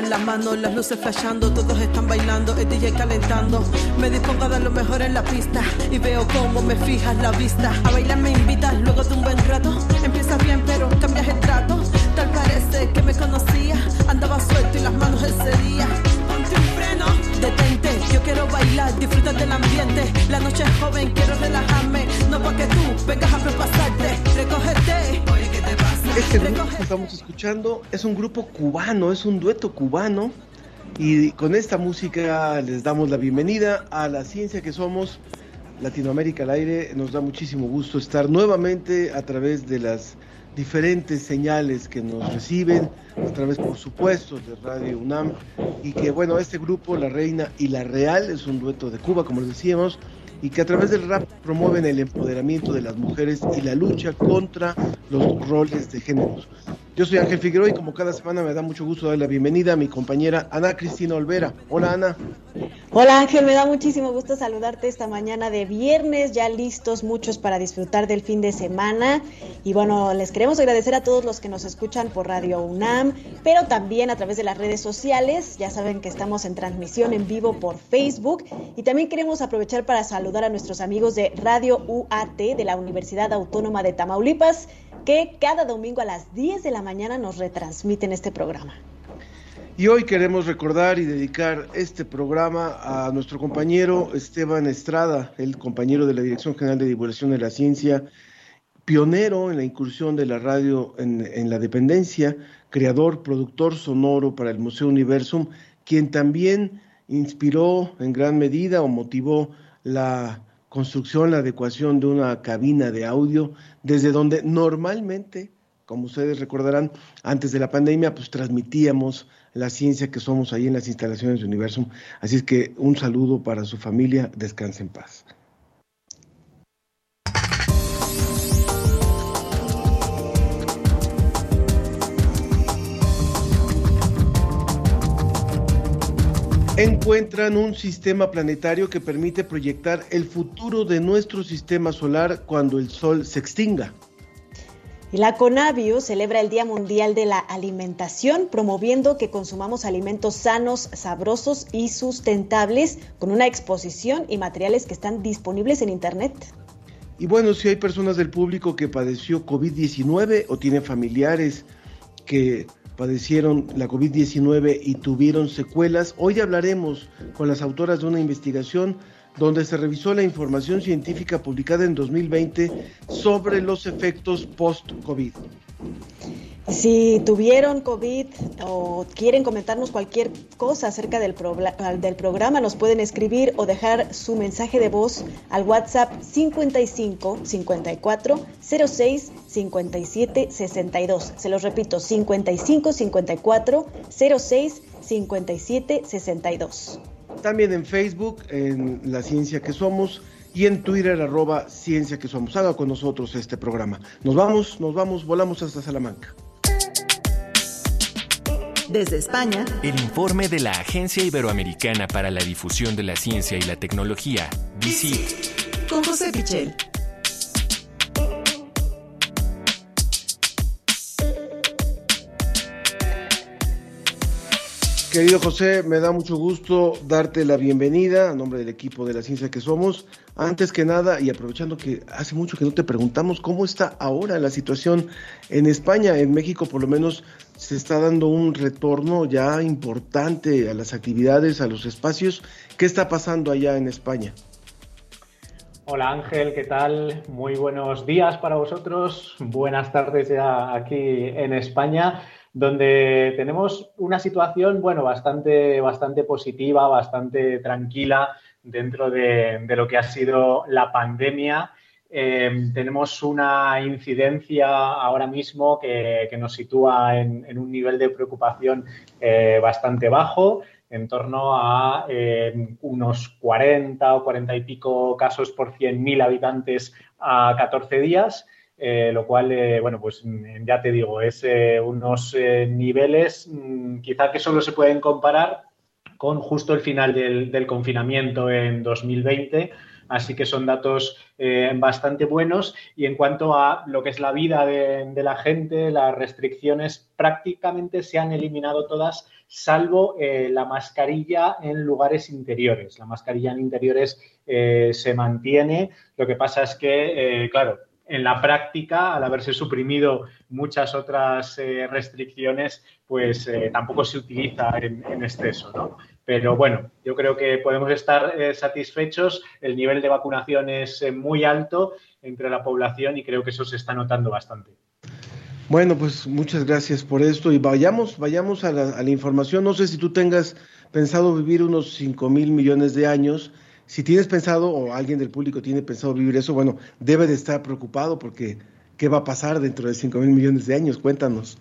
En la mano, las luces flashando, todos están bailando, el DJ calentando. Me dispongo a dar lo mejor en la pista y veo cómo me fijas la vista. A bailar me invitas luego de un buen rato. Empiezas bien, pero cambias el trato. Tal parece que me conocía, andaba suelto y las manos ese día. Ponte un freno, detente, yo quiero bailar, disfrutar del ambiente. La noche es joven, quiero relajarme, no pa' que tú vengas a propasarte, recogerte. Este grupo que estamos escuchando es un grupo cubano, es un dueto cubano. Y con esta música les damos la bienvenida a la ciencia que somos, Latinoamérica al aire. Nos da muchísimo gusto estar nuevamente a través de las diferentes señales que nos reciben, a través, por supuesto, de Radio UNAM. Y que, bueno, este grupo, La Reina y La Real, es un dueto de Cuba, como les decíamos, y que a través del rap promueven el empoderamiento de las mujeres y la lucha contra los roles de géneros. Yo soy Ángel Figueroa y como cada semana me da mucho gusto darle la bienvenida a mi compañera Ana Cristina Olvera. Hola Ana. Hola Ángel, me da muchísimo gusto saludarte esta mañana de viernes, ya listos muchos para disfrutar del fin de semana. Y bueno, les queremos agradecer a todos los que nos escuchan por Radio UNAM, pero también a través de las redes sociales. Ya saben que estamos en transmisión en vivo por Facebook. Y también queremos aprovechar para saludar a nuestros amigos de Radio UAT de la Universidad Autónoma de Tamaulipas, que cada domingo a las 10 de la mañana nos retransmiten este programa. Y hoy queremos recordar y dedicar este programa a nuestro compañero Esteban Estrada, el compañero de la Dirección General de Divulgación de la Ciencia, pionero en la incursión de la radio en, en la dependencia, creador, productor sonoro para el Museo Universum, quien también inspiró en gran medida o motivó la construcción, la adecuación de una cabina de audio, desde donde normalmente, como ustedes recordarán, antes de la pandemia, pues transmitíamos la ciencia que somos ahí en las instalaciones de Universum. Así es que un saludo para su familia, descanse en paz. Encuentran un sistema planetario que permite proyectar el futuro de nuestro sistema solar cuando el Sol se extinga. La CONAVIO celebra el Día Mundial de la Alimentación, promoviendo que consumamos alimentos sanos, sabrosos y sustentables, con una exposición y materiales que están disponibles en Internet. Y bueno, si hay personas del público que padeció COVID-19 o tiene familiares que padecieron la COVID-19 y tuvieron secuelas. Hoy hablaremos con las autoras de una investigación donde se revisó la información científica publicada en 2020 sobre los efectos post-COVID. Si tuvieron COVID o quieren comentarnos cualquier cosa acerca del, programa, nos pueden escribir o dejar su mensaje de voz al WhatsApp 55 54 06 57 62. Se los repito, 55 54 06 57 62. También en Facebook, en La Ciencia que Somos y en Twitter arroba Ciencia que Somos. Haga con nosotros este programa. Nos vamos, nos vamos, volamos hasta Salamanca. Desde España, el informe de la Agencia Iberoamericana para la Difusión de la Ciencia y la Tecnología, DICIT. Con José Pichel. Querido José, me da mucho gusto darte la bienvenida a nombre del equipo de la ciencia que somos. Antes que nada, y aprovechando que hace mucho que no te preguntamos cómo está ahora la situación en España, en México por lo menos se está dando un retorno ya importante a las actividades, a los espacios. ¿Qué está pasando allá en España? Hola Ángel, ¿qué tal? Muy buenos días para vosotros, buenas tardes ya aquí en España donde tenemos una situación, bueno, bastante, bastante positiva, bastante tranquila dentro de, lo que ha sido la pandemia. Eh, tenemos una incidencia ahora mismo que, nos sitúa en, un nivel de preocupación eh, bastante bajo. en torno a eh, unos 40 o 40 y pico casos por 100.000 habitantes a 14 días. Eh, lo cual, bueno, pues mm, ya te digo, es unos niveles mm, quizá que solo se pueden comparar con justo el final del, confinamiento en 2020, Así que son datos eh, bastante buenos. Y en cuanto a lo que es la vida de, la gente, las restricciones prácticamente se han eliminado todas, salvo eh, la mascarilla en lugares interiores. La mascarilla en interiores eh, se mantiene. Lo que pasa es que, claro, en la práctica, al haberse suprimido muchas otras restricciones, pues tampoco se utiliza en, exceso, ¿no? Pero bueno, yo creo que podemos estar eh, satisfechos. El nivel de vacunación es eh, muy alto entre la población y creo que eso se está notando bastante. Bueno, pues muchas gracias por esto y vayamos, vayamos a la, información. No sé si tú tengas pensado vivir unos 5 mil millones de años. Si tienes pensado o alguien del público tiene pensado vivir eso, bueno, debe de estar preocupado porque ¿qué va a pasar dentro de 5 mil millones de años? Cuéntanos.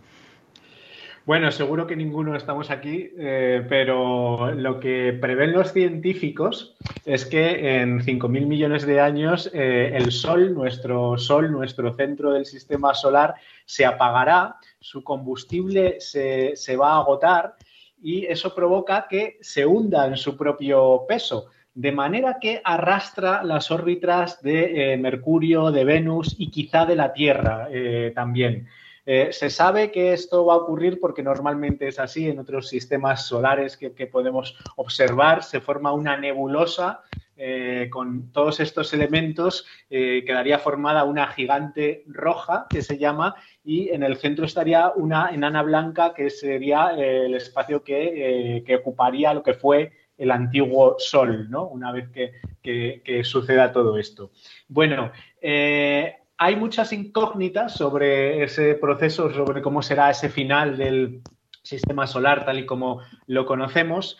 Bueno, seguro que ninguno estamos aquí, eh, pero lo que prevén los científicos es que en 5.000 millones de años eh, el Sol, nuestro Sol, nuestro centro del sistema solar, se apagará, su combustible se, va a agotar y eso provoca que se hunda en su propio peso de manera que arrastra las órbitas de eh, Mercurio, de Venus y quizá de la Tierra también. Eh, se sabe que esto va a ocurrir porque normalmente es así en otros sistemas solares que, podemos observar. Se forma una nebulosa eh, con todos estos elementos, eh, quedaría formada una gigante roja que se llama y en el centro estaría una enana blanca que sería el espacio que, ocuparía lo que fue el antiguo Sol, ¿no? Una vez que, suceda todo esto. Bueno, hay muchas incógnitas sobre ese proceso, sobre cómo será ese final del sistema solar tal y como lo conocemos.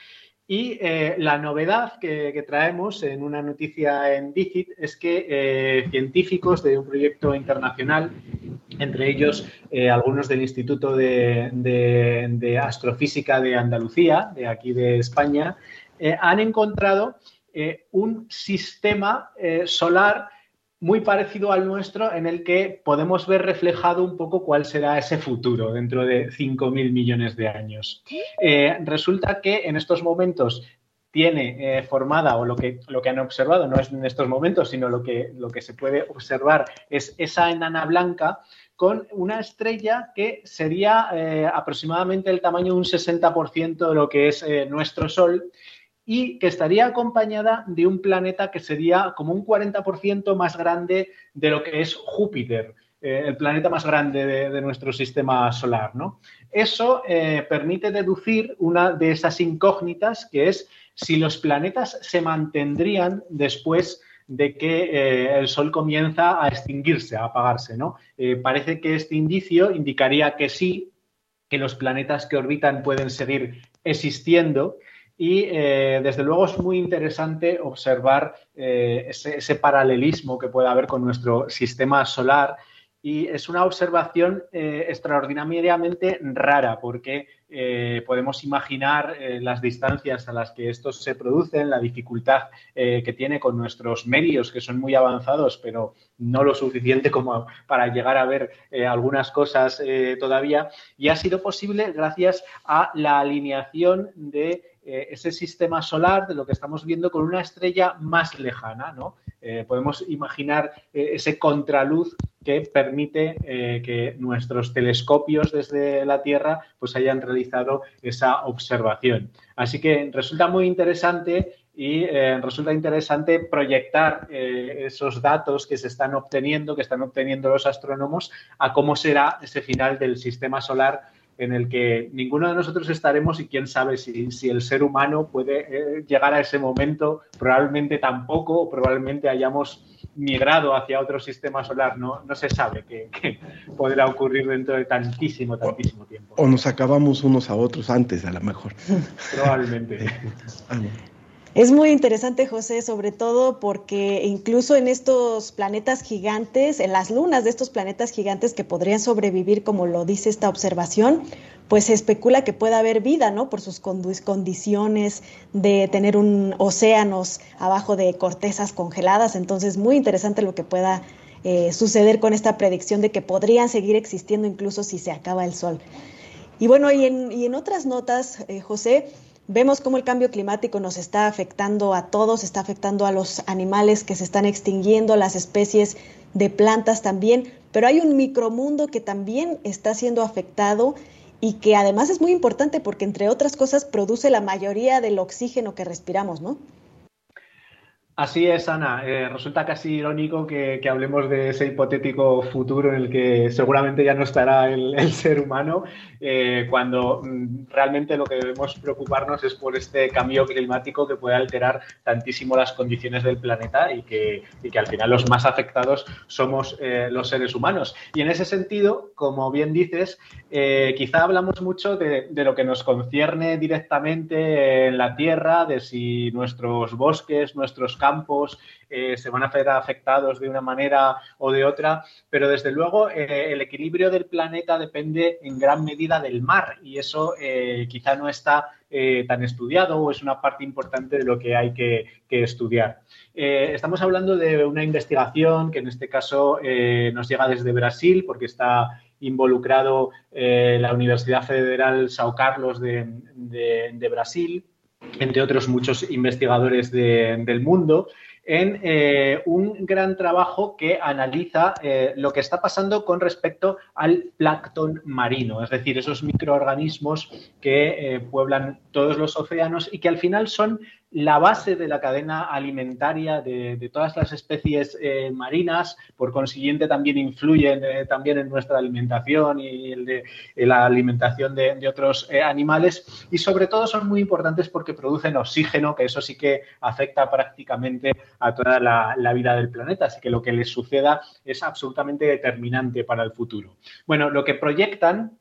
Y eh, la novedad que, traemos en una noticia en DICIT es que eh, científicos de un proyecto internacional, entre ellos eh, algunos del Instituto de, Astrofísica de Andalucía, de aquí de España, han encontrado un sistema solar muy parecido al nuestro en el que podemos ver reflejado un poco cuál será ese futuro dentro de 5.000 millones de años. Eh, resulta que en estos momentos tiene eh, formada o lo que, lo que han observado, no es en estos momentos, sino lo que, lo que se puede observar es esa enana blanca con una estrella que sería eh, aproximadamente el tamaño de un 60% de lo que es nuestro Sol y que estaría acompañada de un planeta que sería como un 40% más grande de lo que es Júpiter, eh, el planeta más grande de, nuestro sistema solar. ¿no? Eso eh, permite deducir una de esas incógnitas que es si los planetas se mantendrían después de que eh, el Sol comienza a extinguirse, a apagarse. ¿no? parece que este indicio indicaría que sí, que los planetas que orbitan pueden seguir existiendo y eh, desde luego es muy interesante observar eh, ese, paralelismo que puede haber con nuestro sistema solar y es una observación eh, extraordinariamente rara porque podemos imaginar las distancias a las que estos se producen, la dificultad que tiene con nuestros medios que son muy avanzados, pero no lo suficiente como para llegar a ver algunas cosas todavía. Y ha sido posible gracias a la alineación de ese sistema solar, de lo que estamos viendo, con una estrella más lejana. ¿no? podemos imaginar ese contraluz que permite eh, que nuestros telescopios desde la Tierra pues hayan realizado esa observación. Así que resulta muy interesante y eh, resulta interesante proyectar eh, esos datos que se están obteniendo, que están obteniendo los astrónomos, a cómo será ese final del sistema solar en el que ninguno de nosotros estaremos y quién sabe si, si el ser humano puede llegar a ese momento, probablemente tampoco, probablemente hayamos migrado hacia otro sistema solar, no, no se sabe qué, podrá ocurrir dentro de tantísimo, tantísimo tiempo. O nos acabamos unos a otros antes, a lo mejor. Probablemente. Es muy interesante, José, sobre todo porque incluso en estos planetas gigantes, en las lunas de estos planetas gigantes que podrían sobrevivir, como lo dice esta observación, pues se especula que pueda haber vida, ¿no? Por sus condiciones de tener un océanos abajo de cortezas congeladas. Entonces, muy interesante lo que pueda eh, suceder con esta predicción de que podrían seguir existiendo incluso si se acaba el sol. Y bueno, y en, otras notas, eh, José, vemos cómo el cambio climático nos está afectando a todos, está afectando a los animales que se están extinguiendo, las especies de plantas también, pero hay un micromundo que también está siendo afectado y que además es muy importante porque, entre otras cosas, produce la mayoría del oxígeno que respiramos, ¿no? Así es, Ana. Eh, resulta casi irónico que, hablemos de ese hipotético futuro en el que seguramente ya no estará el, ser humano, eh, cuando mm, realmente lo que debemos preocuparnos es por este cambio climático que puede alterar tantísimo las condiciones del planeta y que, que al final los más afectados somos eh, los seres humanos. Y en ese sentido, como bien dices, quizá hablamos mucho de, de lo que nos concierne directamente en la Tierra, de si nuestros bosques, nuestros campos, campos eh, se van a ver afectados de una manera o de otra, pero desde luego eh, el equilibrio del planeta depende en gran medida del mar y eso eh, quizá no está tan estudiado o es una parte importante de lo que hay que, estudiar. estamos hablando de una investigación que en este caso nos llega desde Brasil porque está involucrado la Universidad Federal Sao Carlos de Brasil entre otros muchos investigadores del mundo, en eh, un gran trabajo que analiza eh, lo que está pasando con respecto al plancton marino, es decir, esos microorganismos que eh, pueblan todos los océanos y que al final son la base de la cadena alimentaria de, todas las especies eh, marinas, por consiguiente también influyen eh, también en nuestra alimentación y el de, la alimentación de, otros eh, animales y sobre todo son muy importantes porque producen oxígeno, que eso sí que afecta prácticamente a toda la vida del planeta, así que lo que les suceda es absolutamente determinante para el futuro. Bueno, lo que proyectan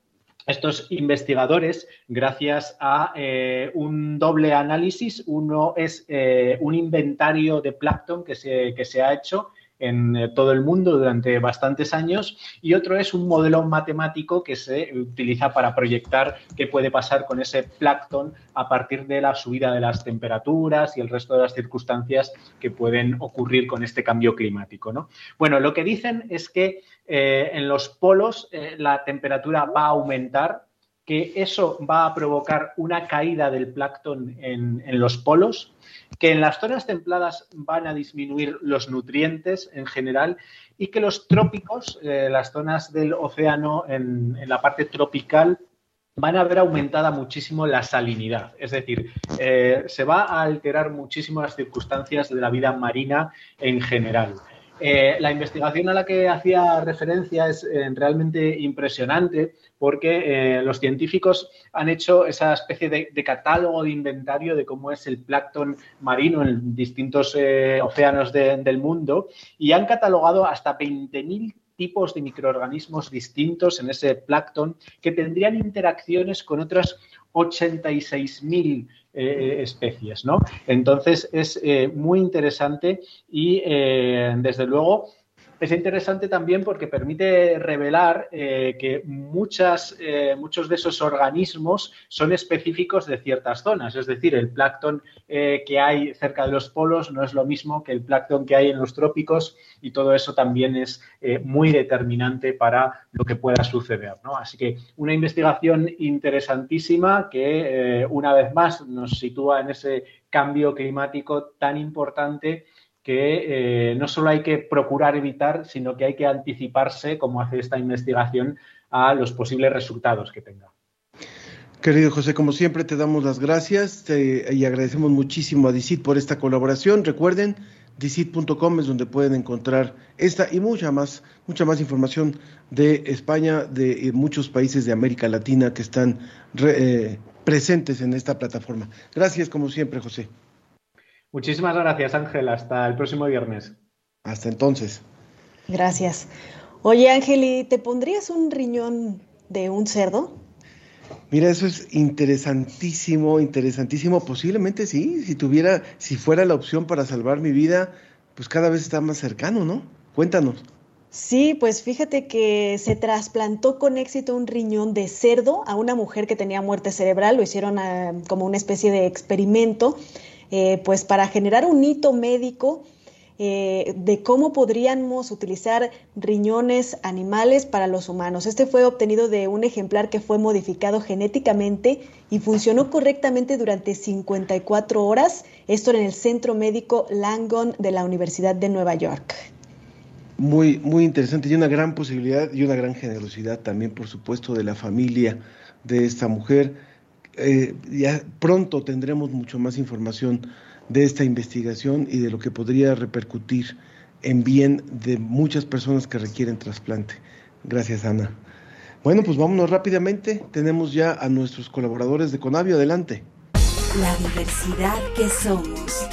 estos investigadores, gracias a eh, un doble análisis, uno es eh, un inventario de plancton que se, que se ha hecho en eh, todo el mundo durante bastantes años y otro es un modelo matemático que se utiliza para proyectar qué puede pasar con ese plancton a partir de la subida de las temperaturas y el resto de las circunstancias que pueden ocurrir con este cambio climático. ¿no? Bueno, lo que dicen es que eh, en los polos eh, la temperatura va a aumentar que eso va a provocar una caída del plancton en, los polos, que en las zonas templadas van a disminuir los nutrientes en general y que los trópicos, eh, las zonas del océano en, la parte tropical, van a ver aumentada muchísimo la salinidad. Es decir, eh, se va a alterar muchísimo las circunstancias de la vida marina en general. Eh, la investigación a la que hacía referencia es realmente impresionante porque eh, los científicos han hecho esa especie de, catálogo de inventario de cómo es el plancton marino en distintos océanos del mundo y han catalogado hasta 20.000 tipos de microorganismos distintos en ese plancton que tendrían interacciones con otras 86.000 eh, especies, ¿no? Entonces es eh, muy interesante y eh, desde luego es interesante también porque permite revelar eh, que eh, muchos de esos organismos son específicos de ciertas zonas. Es decir, el plancton eh, que hay cerca de los polos no es lo mismo que el plancton que hay en los trópicos y todo eso también es muy determinante para lo que pueda suceder. Así que una investigación interesantísima que una vez más nos sitúa en ese cambio climático tan importante que eh, no solo hay que procurar evitar, sino que hay que anticiparse, como hace esta investigación, a los posibles resultados que tenga. Querido José, como siempre te damos las gracias y agradecemos muchísimo a DICIT por esta colaboración. Recuerden, DICIT.com es donde pueden encontrar esta y mucha más, mucha más información de España, de muchos países de América Latina que están eh, presentes en esta plataforma. Gracias como siempre, José. Muchísimas gracias, Ángel. Hasta el próximo viernes. Hasta entonces. Gracias. Oye, Ángel, ¿y te pondrías un riñón de un cerdo? Mira, eso es interesantísimo, interesantísimo. Posiblemente sí, si tuviera, si fuera la opción para salvar mi vida, pues cada vez está más cercano, ¿no? Cuéntanos. Sí, pues fíjate que se trasplantó con éxito un riñón de cerdo a una mujer que tenía muerte cerebral, lo hicieron ah, como una especie de experimento, eh, pues para generar un hito médico eh, de cómo podríamos utilizar riñones animales para los humanos. Este fue obtenido de un ejemplar que fue modificado genéticamente y funcionó correctamente durante 54 horas, esto en el Centro Médico Langone de la Universidad de Nueva York muy, muy interesante y una gran posibilidad y una gran generosidad también, por supuesto, de la familia de esta mujer. Eh, ya pronto tendremos mucho más información de esta investigación y de lo que podría repercutir en bien de muchas personas que requieren trasplante. Gracias, Ana. Bueno, pues vámonos rápidamente. Tenemos ya a nuestros colaboradores de Conavio. Adelante. La diversidad que somos.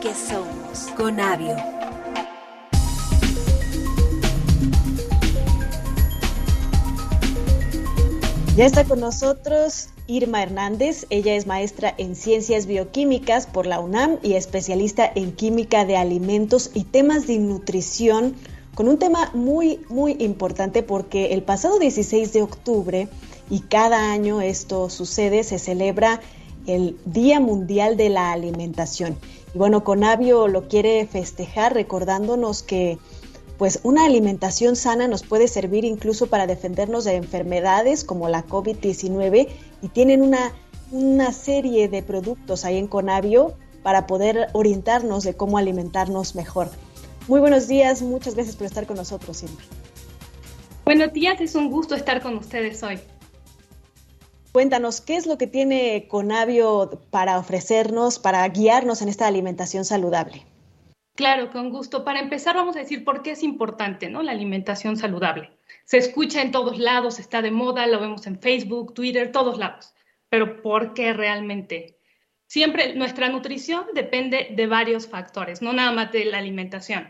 que somos. Con Ya está con nosotros Irma Hernández. Ella es maestra en ciencias bioquímicas por la UNAM y especialista en química de alimentos y temas de nutrición, con un tema muy, muy importante porque el pasado 16 de octubre, y cada año esto sucede, se celebra el Día Mundial de la Alimentación. Y bueno, Conavio lo quiere festejar recordándonos que pues una alimentación sana nos puede servir incluso para defendernos de enfermedades como la COVID-19 y tienen una, una serie de productos ahí en Conavio para poder orientarnos de cómo alimentarnos mejor. Muy buenos días, muchas gracias por estar con nosotros, Silvia. Buenos días, es un gusto estar con ustedes hoy. Cuéntanos, ¿qué es lo que tiene Conavio para ofrecernos, para guiarnos en esta alimentación saludable? Claro, con gusto. Para empezar, vamos a decir por qué es importante ¿no? la alimentación saludable. Se escucha en todos lados, está de moda, lo vemos en Facebook, Twitter, todos lados. Pero ¿por qué realmente? Siempre nuestra nutrición depende de varios factores, no nada más de la alimentación,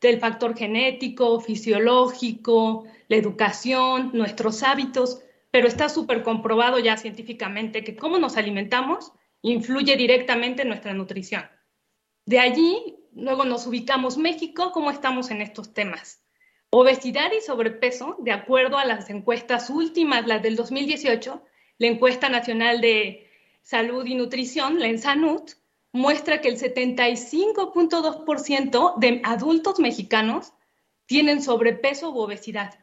del factor genético, fisiológico, la educación, nuestros hábitos pero está súper comprobado ya científicamente que cómo nos alimentamos influye directamente en nuestra nutrición. De allí, luego nos ubicamos México, cómo estamos en estos temas. Obesidad y sobrepeso, de acuerdo a las encuestas últimas, las del 2018, la encuesta nacional de salud y nutrición, la ENSANUT, muestra que el 75.2% de adultos mexicanos tienen sobrepeso u obesidad.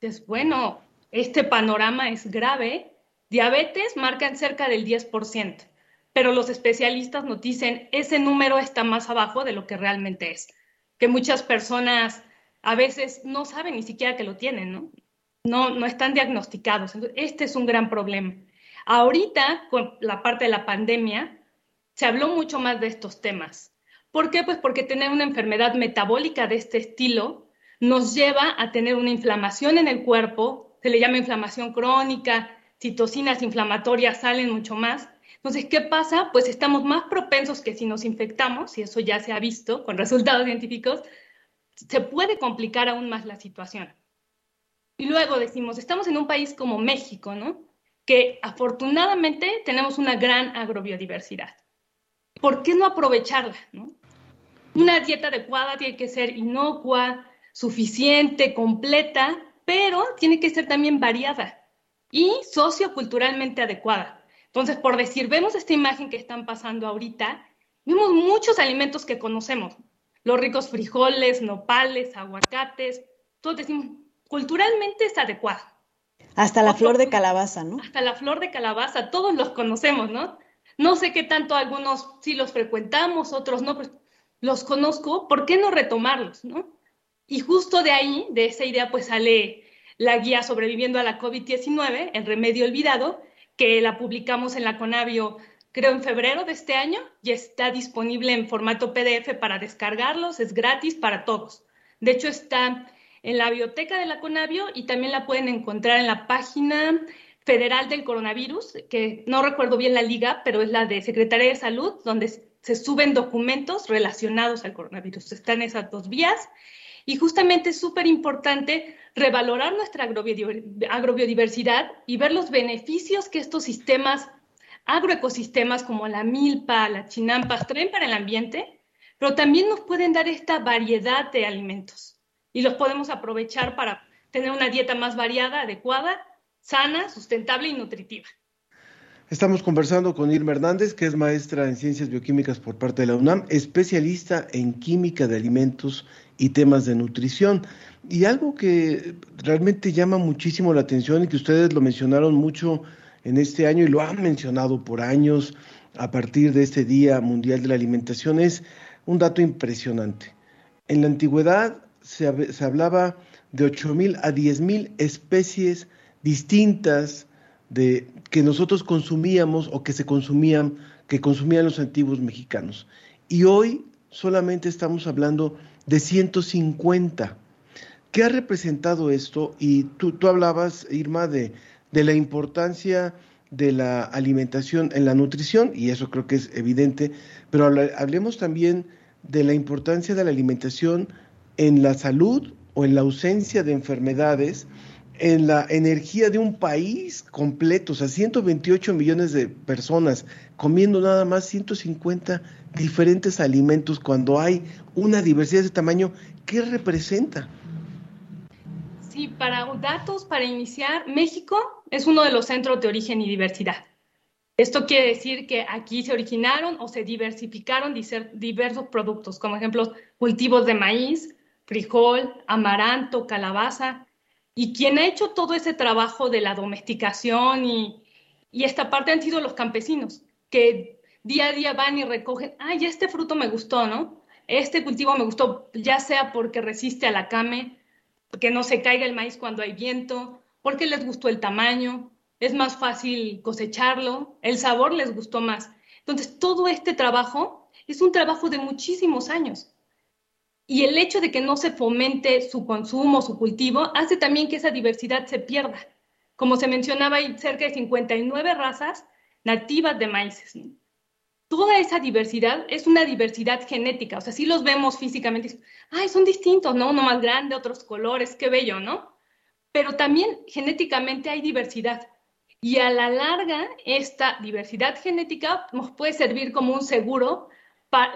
Entonces, bueno, este panorama es grave. Diabetes marcan cerca del 10%, pero los especialistas nos dicen ese número está más abajo de lo que realmente es, que muchas personas a veces no saben ni siquiera que lo tienen, ¿no? No, no están diagnosticados. este es un gran problema. Ahorita, con la parte de la pandemia, se habló mucho más de estos temas. ¿Por qué? Pues porque tener una enfermedad metabólica de este estilo nos lleva a tener una inflamación en el cuerpo, se le llama inflamación crónica, citocinas inflamatorias salen mucho más. Entonces, ¿qué pasa? Pues estamos más propensos que si nos infectamos, y eso ya se ha visto con resultados científicos, se puede complicar aún más la situación. Y luego decimos, estamos en un país como México, ¿no? Que afortunadamente tenemos una gran agrobiodiversidad. ¿Por qué no aprovecharla? ¿no? Una dieta adecuada tiene que ser inocua, suficiente, completa, pero tiene que ser también variada y socioculturalmente adecuada. Entonces, por decir, vemos esta imagen que están pasando ahorita, vemos muchos alimentos que conocemos, los ricos frijoles, nopales, aguacates, todos decimos, culturalmente es adecuada. Hasta la flor de calabaza, ¿no? Hasta la flor de calabaza, todos los conocemos, ¿no? No sé qué tanto algunos sí los frecuentamos, otros no, pero los conozco, ¿por qué no retomarlos, no? Y justo de ahí, de esa idea, pues sale la guía sobreviviendo a la COVID-19, el remedio olvidado, que la publicamos en la Conavio, creo, en febrero de este año y está disponible en formato PDF para descargarlos, es gratis para todos. De hecho, está en la biblioteca de la Conavio y también la pueden encontrar en la página federal del coronavirus, que no recuerdo bien la liga, pero es la de Secretaría de Salud, donde se suben documentos relacionados al coronavirus. Están esas dos vías y justamente es súper importante revalorar nuestra agrobiodiversidad y ver los beneficios que estos sistemas agroecosistemas como la milpa, las chinampas, traen para el ambiente, pero también nos pueden dar esta variedad de alimentos y los podemos aprovechar para tener una dieta más variada, adecuada, sana, sustentable y nutritiva. Estamos conversando con Irma Hernández, que es maestra en ciencias bioquímicas por parte de la UNAM, especialista en química de alimentos y temas de nutrición. Y algo que realmente llama muchísimo la atención y que ustedes lo mencionaron mucho en este año y lo han mencionado por años a partir de este Día Mundial de la Alimentación es un dato impresionante. En la antigüedad se, hablaba de 8.000 a 10.000 especies distintas de que nosotros consumíamos o que se consumían, que consumían los antiguos mexicanos. Y hoy solamente estamos hablando de 150. ¿Qué ha representado esto? Y tú, tú hablabas, Irma, de, de la importancia de la alimentación en la nutrición, y eso creo que es evidente, pero hablemos también de la importancia de la alimentación en la salud o en la ausencia de enfermedades, en la energía de un país completo, o sea, 128 millones de personas comiendo nada más 150 diferentes alimentos cuando hay una diversidad de tamaño, ¿qué representa? Sí, para datos, para iniciar, México es uno de los centros de origen y diversidad. Esto quiere decir que aquí se originaron o se diversificaron diversos productos, como ejemplo cultivos de maíz, frijol, amaranto, calabaza. Y quien ha hecho todo ese trabajo de la domesticación y, esta parte han sido los campesinos, que día a día van y recogen, ay, este fruto me gustó, ¿no? Este cultivo me gustó, ya sea porque resiste a la came, que no se caiga el maíz cuando hay viento, porque les gustó el tamaño, es más fácil cosecharlo, el sabor les gustó más. Entonces, todo este trabajo es un trabajo de muchísimos años. Y el hecho de que no se fomente su consumo, su cultivo, hace también que esa diversidad se pierda. Como se mencionaba, hay cerca de 59 razas nativas de maíces. Toda esa diversidad es una diversidad genética, o sea, si los vemos físicamente, ay, son distintos, ¿no? Uno más grande, otros colores, qué bello, ¿no? Pero también genéticamente hay diversidad. Y a la larga, esta diversidad genética nos puede servir como un seguro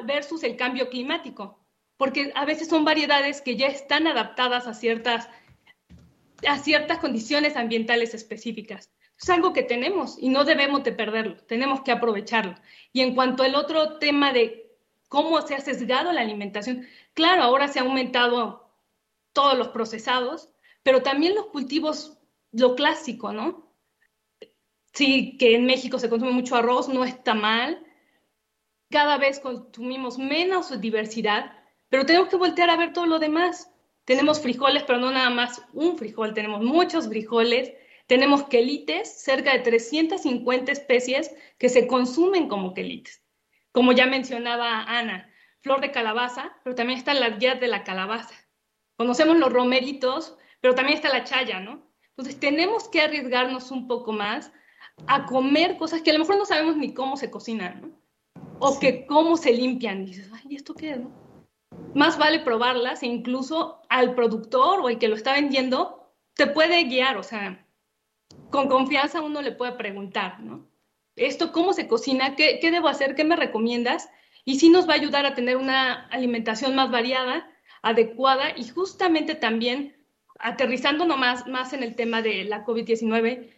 versus el cambio climático porque a veces son variedades que ya están adaptadas a ciertas, a ciertas condiciones ambientales específicas. Es algo que tenemos y no debemos de perderlo, tenemos que aprovecharlo. Y en cuanto al otro tema de cómo se ha sesgado la alimentación, claro, ahora se ha aumentado todos los procesados, pero también los cultivos, lo clásico, ¿no? Sí, que en México se consume mucho arroz, no está mal. Cada vez consumimos menos diversidad, pero tenemos que voltear a ver todo lo demás. Tenemos frijoles, pero no nada más un frijol, tenemos muchos frijoles, tenemos quelites, cerca de 350 especies que se consumen como quelites. Como ya mencionaba Ana, flor de calabaza, pero también están las guías de la calabaza. Conocemos los romeritos, pero también está la chaya, ¿no? Entonces tenemos que arriesgarnos un poco más a comer cosas que a lo mejor no sabemos ni cómo se cocinan, ¿no? O que cómo se limpian. dices, ay, ¿esto qué es, no? Más vale probarlas e incluso al productor o el que lo está vendiendo te puede guiar, o sea, con confianza uno le puede preguntar, ¿no? Esto, ¿cómo se cocina? ¿Qué, debo hacer? ¿Qué me recomiendas? Y sí nos va a ayudar a tener una alimentación más variada, adecuada y justamente también aterrizando nomás más en el tema de la COVID-19,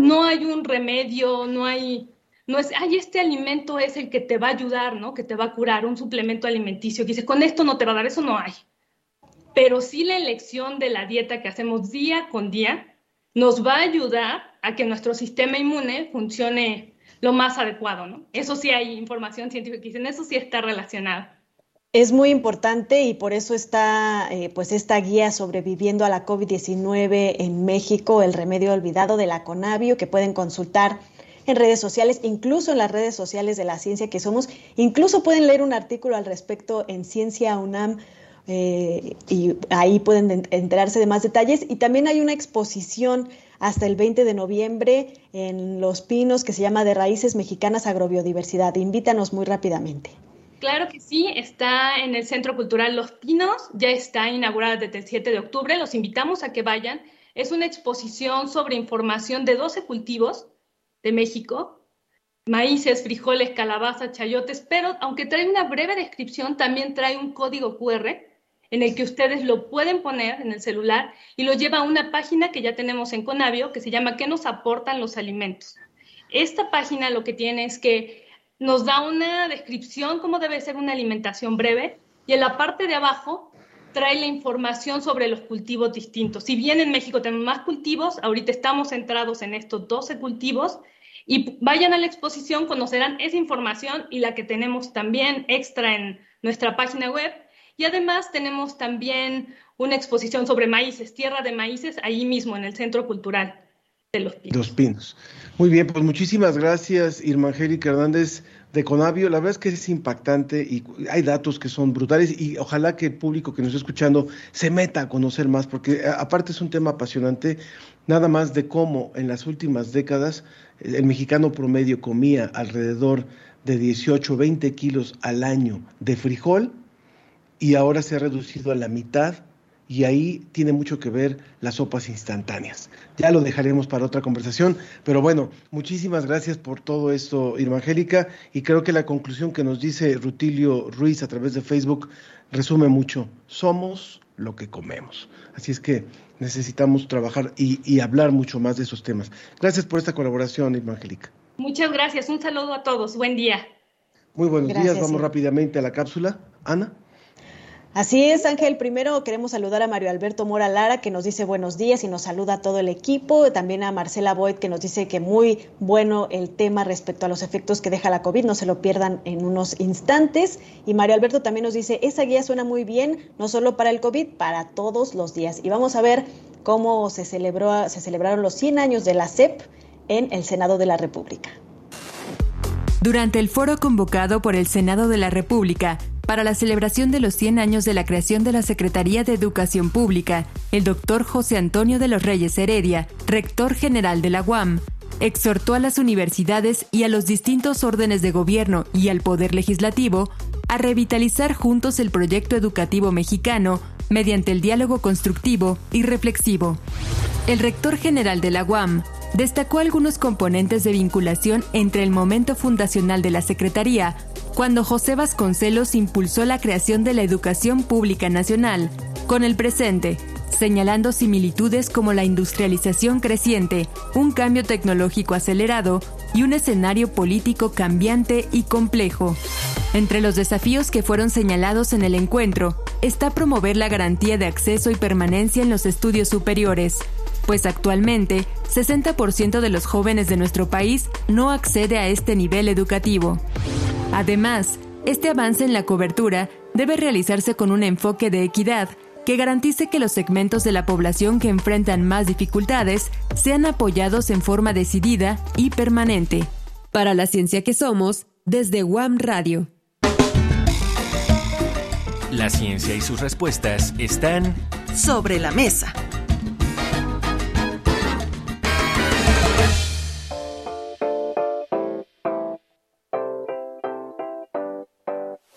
no hay un remedio, no hay no es, ay, este alimento es el que te va a ayudar, ¿no? Que te va a curar, un suplemento alimenticio. Que dice, con esto no te va a dar, eso no hay. Pero sí la elección de la dieta que hacemos día con día nos va a ayudar a que nuestro sistema inmune funcione lo más adecuado, ¿no? Eso sí hay información científica que dicen, eso sí está relacionado. Es muy importante y por eso está eh, pues esta guía sobreviviendo a la COVID-19 en México, el remedio olvidado de la Conavio, que pueden consultar en redes sociales, incluso en las redes sociales de la ciencia que somos. Incluso pueden leer un artículo al respecto en Ciencia UNAM. Eh, y ahí pueden enterarse de más detalles. Y también hay una exposición hasta el 20 de noviembre en Los Pinos que se llama De Raíces Mexicanas Agrobiodiversidad. Invítanos muy rápidamente. Claro que sí, está en el Centro Cultural Los Pinos, ya está inaugurada desde el 7 de octubre, los invitamos a que vayan. Es una exposición sobre información de 12 cultivos de México maíces, frijoles, calabazas, chayotes, pero aunque trae una breve descripción, también trae un código QR en el que ustedes lo pueden poner en el celular y lo lleva a una página que ya tenemos en Conavio que se llama ¿Qué nos aportan los alimentos? Esta página lo que tiene es que nos da una descripción cómo debe ser una alimentación breve y en la parte de abajo trae la información sobre los cultivos distintos. Si bien en México tenemos más cultivos, ahorita estamos centrados en estos 12 cultivos y vayan a la exposición, conocerán esa información y la que tenemos también extra en nuestra página web. Y además tenemos también una exposición sobre maíces, tierra de maíces, ahí mismo en el Centro Cultural de Los Pinos. Muy bien, pues muchísimas gracias, Irma Angélica Hernández de Conavio. La verdad es que es impactante y hay datos que son brutales y ojalá que el público que nos está escuchando se meta a conocer más, porque aparte es un tema apasionante, nada más de cómo en las últimas décadas el mexicano promedio comía alrededor de 18, 20 kilos al año de frijol y ahora se ha reducido a la mitad y ahí tiene mucho que ver las sopas instantáneas. Ya lo dejaremos para otra conversación, pero bueno, muchísimas gracias por todo esto, Irma Angélica, y creo que la conclusión que nos dice Rutilio Ruiz a través de Facebook resume mucho. Somos lo que comemos. Así es que necesitamos trabajar y, hablar mucho más de esos temas. Gracias por esta colaboración, Irma Angélica. Muchas gracias. Un saludo a todos. Buen día. Muy buenos días. Vamos rápidamente a la cápsula. Ana. Así es, Ángel. Primero queremos saludar a Mario Alberto Mora Lara, que nos dice buenos días y nos saluda a todo el equipo. También a Marcela Boyd, que nos dice que muy bueno el tema respecto a los efectos que deja la COVID. No se lo pierdan en unos instantes. Y Mario Alberto también nos dice, esa guía suena muy bien, no solo para el COVID, para todos los días. Y vamos a ver cómo se, celebró, se celebraron los 100 años de la CEP en el Senado de la República. Durante el foro convocado por el Senado de la República, para la celebración de los 100 años de la creación de la Secretaría de Educación Pública, el doctor José Antonio de los Reyes Heredia, rector general de la UAM, exhortó a las universidades y a los distintos órdenes de gobierno y al Poder Legislativo a revitalizar juntos el proyecto educativo mexicano mediante el diálogo constructivo y reflexivo. El rector general de la UAM destacó algunos componentes de vinculación entre el momento fundacional de la Secretaría cuando José Vasconcelos impulsó la creación de la educación pública nacional, con el presente, señalando similitudes como la industrialización creciente, un cambio tecnológico acelerado y un escenario político cambiante y complejo. Entre los desafíos que fueron señalados en el encuentro está promover la garantía de acceso y permanencia en los estudios superiores, pues actualmente 60% de los jóvenes de nuestro país no accede a este nivel educativo. Además, este avance en la cobertura debe realizarse con un enfoque de equidad que garantice que los segmentos de la población que enfrentan más dificultades sean apoyados en forma decidida y permanente. Para la ciencia que somos, desde WAM Radio. La ciencia y sus respuestas están sobre la mesa.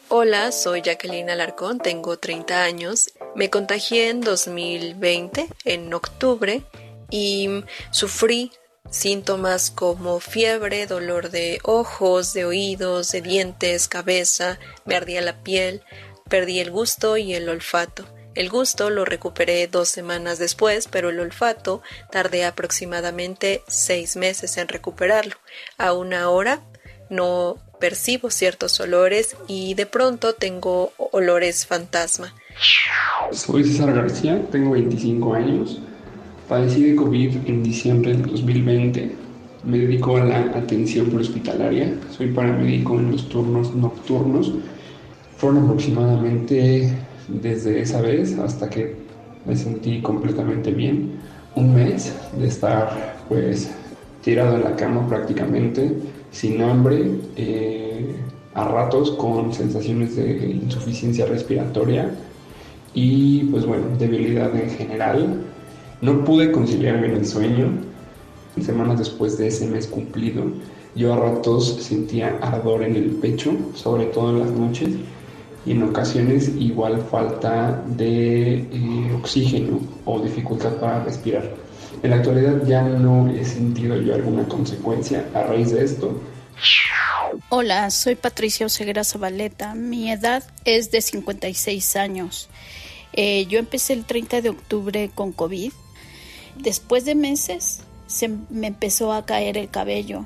Hola, soy Jacqueline Alarcón, tengo 30 años. Me contagié en 2020, en octubre, y sufrí síntomas como fiebre, dolor de ojos, de oídos, de dientes, cabeza, me ardía la piel, perdí el gusto y el olfato. El gusto lo recuperé dos semanas después, pero el olfato tardé aproximadamente seis meses en recuperarlo. Aún ahora no percibo ciertos olores y de pronto tengo olores fantasma. Soy César García, tengo 25 años. Padecí de COVID en diciembre del 2020. Me dedico a la atención prehospitalaria. Soy paramédico en los turnos nocturnos. Fueron aproximadamente desde esa vez hasta que me sentí completamente bien. Un mes de estar pues tirado en la cama prácticamente sin hambre, eh, a ratos con sensaciones de insuficiencia respiratoria y pues bueno, debilidad en general. No pude conciliar bien el sueño. Semanas después de ese mes cumplido, yo a ratos sentía ardor en el pecho, sobre todo en las noches, y en ocasiones igual falta de eh, oxígeno o dificultad para respirar. En la actualidad ya no he sentido yo alguna consecuencia a raíz de esto. Hola, soy Patricia Oseguera Zabaleta. Mi edad es de 56 años. Eh, yo empecé el 30 de octubre con COVID. Después de meses se me empezó a caer el cabello.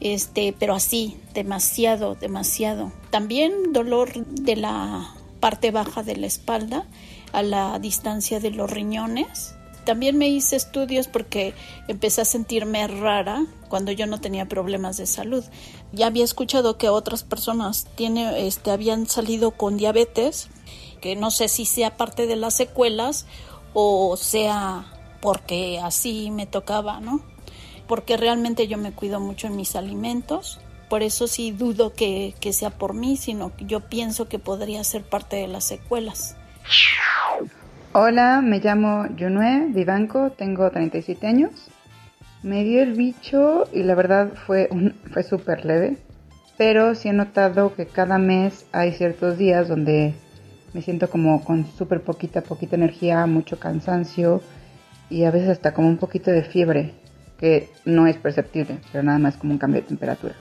Este, pero así, demasiado, demasiado. También dolor de la parte baja de la espalda a la distancia de los riñones también me hice estudios porque empecé a sentirme rara cuando yo no tenía problemas de salud. Ya había escuchado que otras personas tiene, este, habían salido con diabetes, que no sé si sea parte de las secuelas o sea porque así me tocaba, ¿no? Porque realmente yo me cuido mucho en mis alimentos. Por eso sí dudo que, que sea por mí, sino que yo pienso que podría ser parte de las secuelas. Hola, me llamo Junue Vivanco, tengo 37 años. Me dio el bicho y la verdad fue, fue súper leve, pero sí he notado que cada mes hay ciertos días donde me siento como con súper poquita, poquita energía, mucho cansancio y a veces hasta como un poquito de fiebre, que no es perceptible, pero nada más como un cambio de temperatura.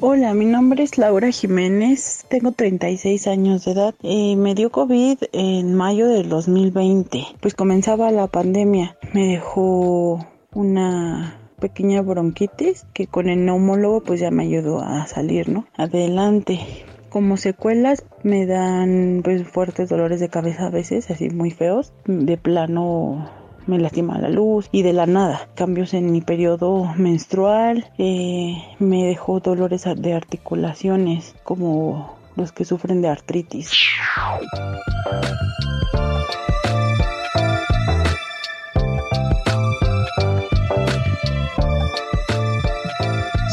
Hola, mi nombre es Laura Jiménez, tengo 36 años de edad. y me dio COVID en mayo del 2020, pues comenzaba la pandemia. Me dejó una pequeña bronquitis que con el neumólogo pues ya me ayudó a salir, ¿no? Adelante. Como secuelas me dan pues fuertes dolores de cabeza a veces, así muy feos. De plano me lastima la luz y de la nada. Cambios en mi periodo menstrual, eh, me dejó dolores de articulaciones como los que sufren de artritis.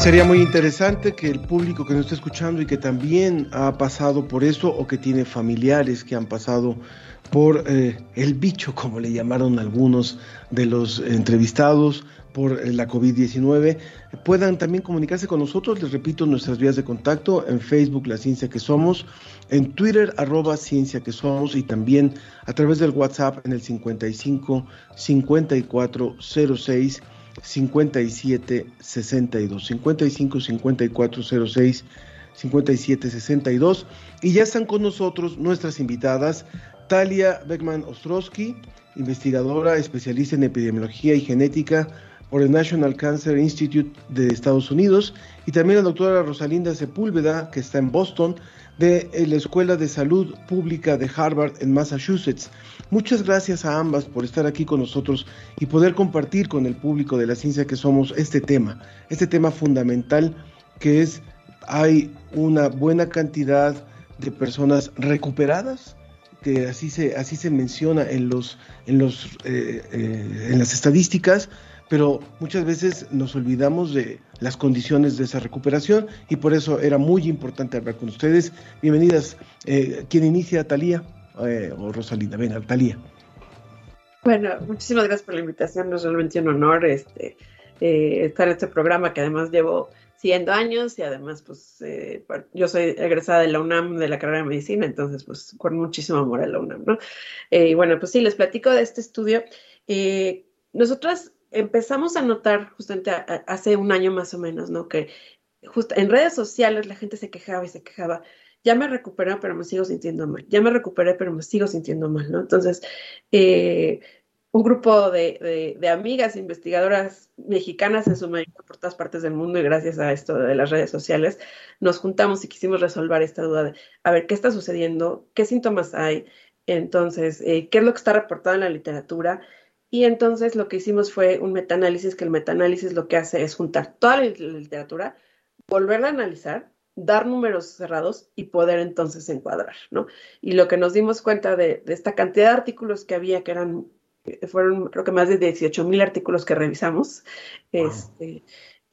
Sería muy interesante que el público que nos está escuchando y que también ha pasado por eso o que tiene familiares que han pasado por eh, el bicho, como le llamaron algunos de los entrevistados por eh, la COVID-19, puedan también comunicarse con nosotros. Les repito nuestras vías de contacto en Facebook, La Ciencia que Somos, en Twitter, arroba Ciencia que Somos y también a través del WhatsApp en el 55 54 06 57 62 55 54 06 57 62 y ya están con nosotros nuestras invitadas Talia Beckman Ostrowski, investigadora especialista en epidemiología y genética por el National Cancer Institute de Estados Unidos, y también la doctora Rosalinda Sepúlveda, que está en Boston, de la Escuela de Salud Pública de Harvard en Massachusetts. Muchas gracias a ambas por estar aquí con nosotros y poder compartir con el público de la ciencia que somos este tema, este tema fundamental que es, hay una buena cantidad de personas recuperadas que así se, así se menciona en, los, en, los, eh, eh, en las estadísticas, pero muchas veces nos olvidamos de las condiciones de esa recuperación y por eso era muy importante hablar con ustedes. Bienvenidas. Eh, ¿Quién inicia, Talía o Rosalinda? Venga, Talía. Bueno, muchísimas gracias por la invitación. Es realmente un honor este, estar en este programa que además llevo años y además, pues, eh, yo soy egresada de la UNAM de la carrera de medicina, entonces, pues, con muchísimo amor a la UNAM, ¿no? Eh, y bueno, pues sí, les platico de este estudio. Eh, nosotras empezamos a notar justamente hace un año más o menos, ¿no? Que justo en redes sociales la gente se quejaba y se quejaba ya me recuperé, pero me sigo sintiendo mal, ya me recuperé, pero me sigo sintiendo mal, ¿no? Entonces, eh, un grupo de, amigas investigadoras mexicanas en su mayoría por todas partes del mundo y gracias a esto de las redes sociales nos juntamos y quisimos resolver esta duda de a ver qué está sucediendo, qué síntomas hay, entonces eh, qué es lo que está reportado en la literatura y entonces lo que hicimos fue un metaanálisis que el metaanálisis lo que hace es juntar toda la literatura, volverla a analizar dar números cerrados y poder entonces encuadrar, ¿no? Y lo que nos dimos cuenta de, de esta cantidad de artículos que había, que eran fueron creo que más de 18 mil artículos que revisamos, este,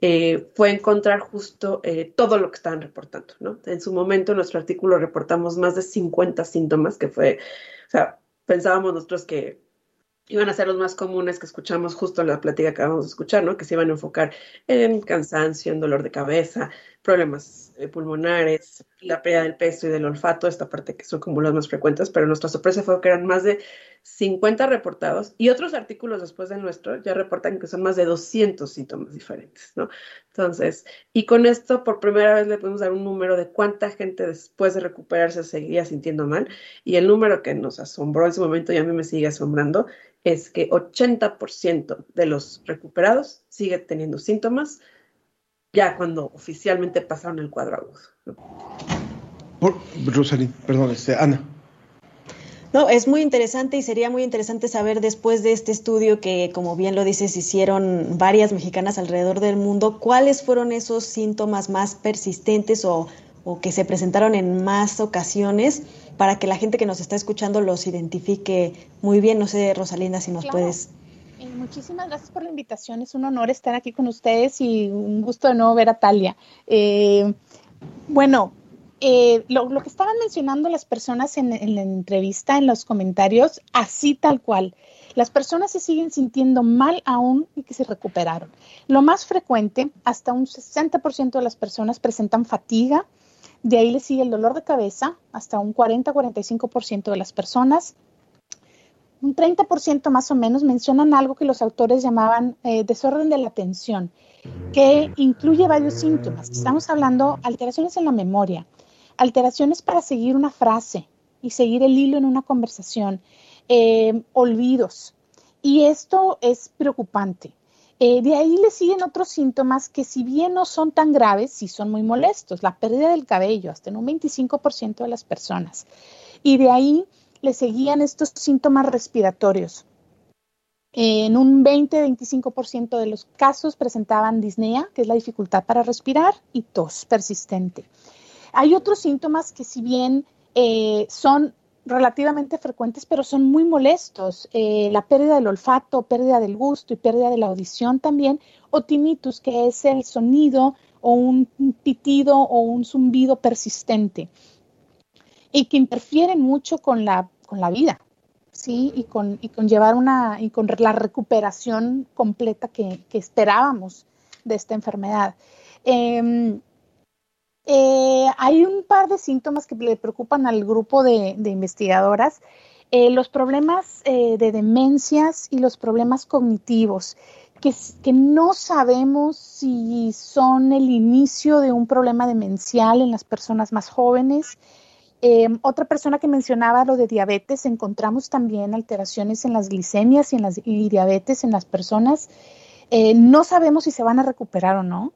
eh, fue encontrar justo eh, todo lo que estaban reportando, ¿no? En su momento, en nuestro artículo reportamos más de 50 síntomas, que fue, o sea, pensábamos nosotros que iban a ser los más comunes que escuchamos justo en la plática que acabamos de escuchar, ¿no? Que se iban a enfocar en cansancio, en dolor de cabeza, problemas eh, pulmonares, la pérdida del peso y del olfato, esta parte que son como las más frecuentes, pero nuestra sorpresa fue que eran más de 50 reportados y otros artículos después del nuestro ya reportan que son más de 200 síntomas diferentes, ¿no? Entonces, y con esto por primera vez le podemos dar un número de cuánta gente después de recuperarse seguía sintiendo mal y el número que nos asombró en ese momento y a mí me sigue asombrando es que 80% de los recuperados sigue teniendo síntomas ya cuando oficialmente pasaron el cuadro agudo. Por, perdón, este, Ana. No, es muy interesante y sería muy interesante saber después de este estudio que, como bien lo dices, hicieron varias mexicanas alrededor del mundo, cuáles fueron esos síntomas más persistentes o, o que se presentaron en más ocasiones para que la gente que nos está escuchando los identifique muy bien. No sé, Rosalinda, si nos puedes eh, muchísimas gracias por la invitación. Es un honor estar aquí con ustedes y un gusto de nuevo ver a Talia. Eh, bueno, eh, lo, que estaban mencionando las personas en, la entrevista, en los comentarios, así tal cual. Las personas se siguen sintiendo mal aún y que se recuperaron. Lo más frecuente, hasta un 60% de las personas presentan fatiga, de ahí le sigue el dolor de cabeza, hasta un 40-45% de las personas. Un 30% más o menos mencionan algo que los autores llamaban eh, desorden de la atención, que incluye varios síntomas. Estamos hablando alteraciones en la memoria, alteraciones para seguir una frase y seguir el hilo en una conversación, eh, olvidos. Y esto es preocupante. Eh, de ahí le siguen otros síntomas que si bien no son tan graves, sí son muy molestos. La pérdida del cabello, hasta en un 25% de las personas. Y de ahí le seguían estos síntomas respiratorios. En un 20-25% de los casos presentaban disnea, que es la dificultad para respirar, y tos persistente. Hay otros síntomas que si bien eh, son relativamente frecuentes, pero son muy molestos. Eh, la pérdida del olfato, pérdida del gusto y pérdida de la audición también, o tinnitus, que es el sonido o un pitido o un zumbido persistente y que interfieren mucho con la, con la vida, ¿sí? Y con, llevar una, y con la recuperación completa que, que esperábamos de esta enfermedad. Eh, eh, hay un par de síntomas que le preocupan al grupo de, investigadoras. Eh, los problemas eh, de demencias y los problemas cognitivos, que, no sabemos si son el inicio de un problema demencial en las personas más jóvenes. otra persona que mencionaba lo de diabetes, encontramos también alteraciones en las glicemias y en las diabetes en las personas. no sabemos si se van a recuperar o no,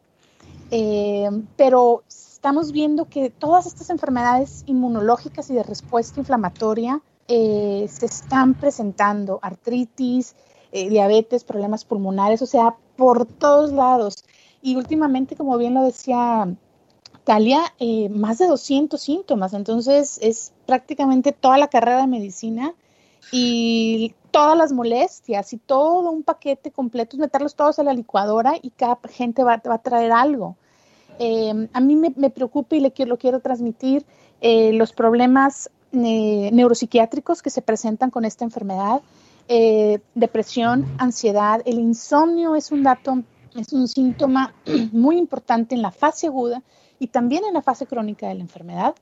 pero estamos viendo que todas estas enfermedades inmunológicas y de respuesta inflamatoria eh, se están presentando, artritis, eh, diabetes, problemas pulmonares, o sea, por todos lados. Y últimamente, como bien lo decía Talia, eh, más de 200 síntomas, entonces es prácticamente toda la carrera de medicina y todas las molestias y todo un paquete completo, meterlos todos a la licuadora y cada gente va a traer algo. Em, a mí me, preocupa y le quiero, lo quiero transmitir eh, los problemas eh, neuropsiquiátricos que se presentan con esta enfermedad, eh, depresión, ansiedad, el insomnio es un dato, es un síntoma muy importante en la fase aguda y también en la fase crónica de la enfermedad.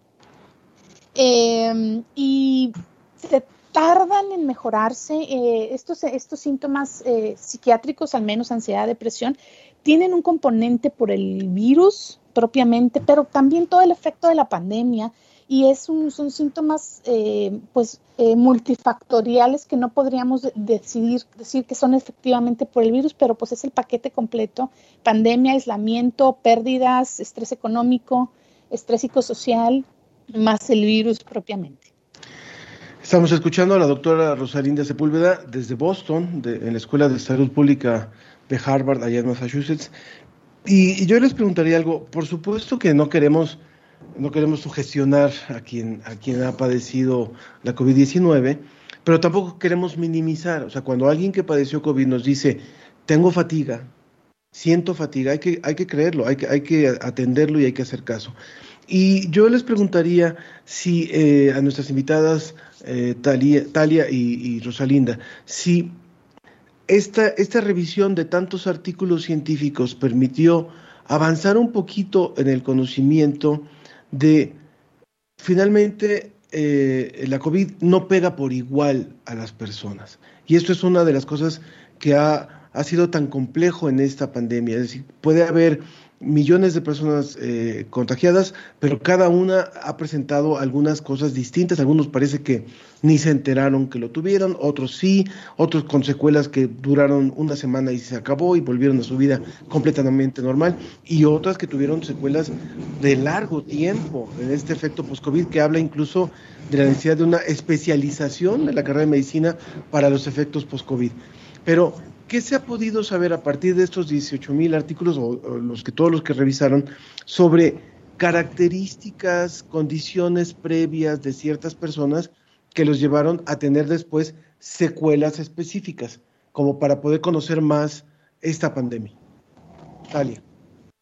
Em, y se tardan en mejorarse. estos, estos síntomas psiquiátricos, al menos ansiedad, depresión, tienen un componente por el virus propiamente, pero también todo el efecto de la pandemia y es un, son síntomas eh, pues eh, multifactoriales que no podríamos decidir decir que son efectivamente por el virus, pero pues es el paquete completo, pandemia, aislamiento, pérdidas, estrés económico, estrés psicosocial, más el virus propiamente. Estamos escuchando a la doctora Rosalinda Sepúlveda desde Boston, en la Escuela de Salud Pública Harvard, allá en Massachusetts. Y, yo les preguntaría algo, por supuesto que no queremos, no queremos sugestionar a quien, a quien ha padecido la COVID-19, pero tampoco queremos minimizar. O sea, cuando alguien que padeció COVID nos dice, tengo fatiga, siento fatiga, hay que, hay que creerlo, hay que, hay que atenderlo y hay que hacer caso. Y yo les preguntaría si eh, a nuestras invitadas, eh, Talia, y, y Rosalinda, si esta, esta revisión de tantos artículos científicos permitió avanzar un poquito en el conocimiento de finalmente eh, la COVID no pega por igual a las personas. Y esto es una de las cosas que ha, ha sido tan complejo en esta pandemia. Es decir, puede haber millones de personas eh, contagiadas, pero cada una ha presentado algunas cosas distintas. Algunos parece que ni se enteraron que lo tuvieron, otros sí, otros con secuelas que duraron una semana y se acabó y volvieron a su vida completamente normal, y otras que tuvieron secuelas de largo tiempo en este efecto post-COVID que habla incluso de la necesidad de una especialización de la carrera de medicina para los efectos post-COVID. Pero ¿Qué se ha podido saber a partir de estos 18 mil artículos, o, los que todos los que revisaron, sobre características, condiciones previas de ciertas personas que los llevaron a tener después secuelas específicas, como para poder conocer más esta pandemia? Talia.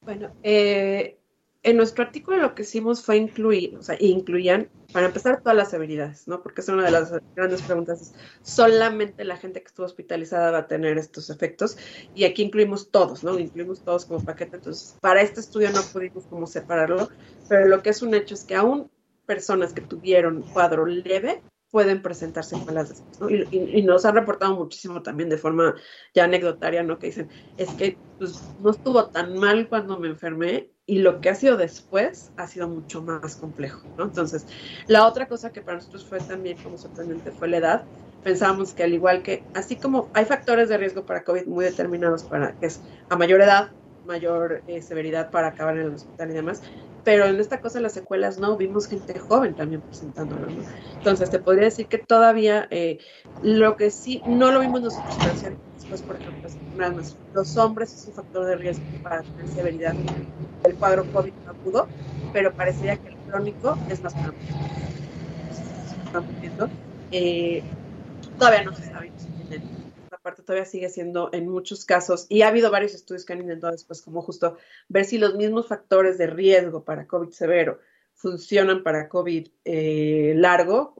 Bueno, eh, en nuestro artículo lo que hicimos fue incluir, o sea, incluían, para empezar, todas las severidades, ¿no? Porque es una de las grandes preguntas, es, ¿solamente la gente que estuvo hospitalizada va a tener estos efectos? Y aquí incluimos todos, ¿no? Incluimos todos como paquete, entonces, para este estudio no pudimos como separarlo, pero lo que es un hecho es que aún personas que tuvieron cuadro leve pueden presentarse secuelas después, ¿no? Y, y, nos han reportado muchísimo también de forma ya anecdotaria, ¿no? Que dicen, es que pues, no estuvo tan mal cuando me enfermé y lo que ha sido después ha sido mucho más complejo, ¿no? Entonces, la otra cosa que para nosotros fue también como sorprendente fue la edad. Pensábamos que al igual que, así como hay factores de riesgo para COVID muy determinados para que es a mayor edad, mayor eh, severidad para acabar en el hospital y demás, pero en esta cosa las secuelas no, vimos gente joven también presentándolo, ¿no? Entonces, te podría decir que todavía eh, lo que sí, no lo vimos nosotros, después, por ejemplo, los hombres es un factor de riesgo para tener severidad. Del cuadro COVID agudo, pero parecería que el crónico es más para eh, todavía no se sabe parte todavía sigue siendo en muchos casos, y ha habido varios estudios que han intentado después como justo ver si los mismos factores de riesgo para COVID severo funcionan para COVID eh, largo,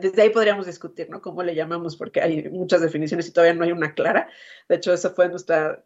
desde ahí podríamos discutir, ¿no? ¿Cómo le llamamos? Porque hay muchas definiciones y todavía no hay una clara. De hecho, eso fue nuestra,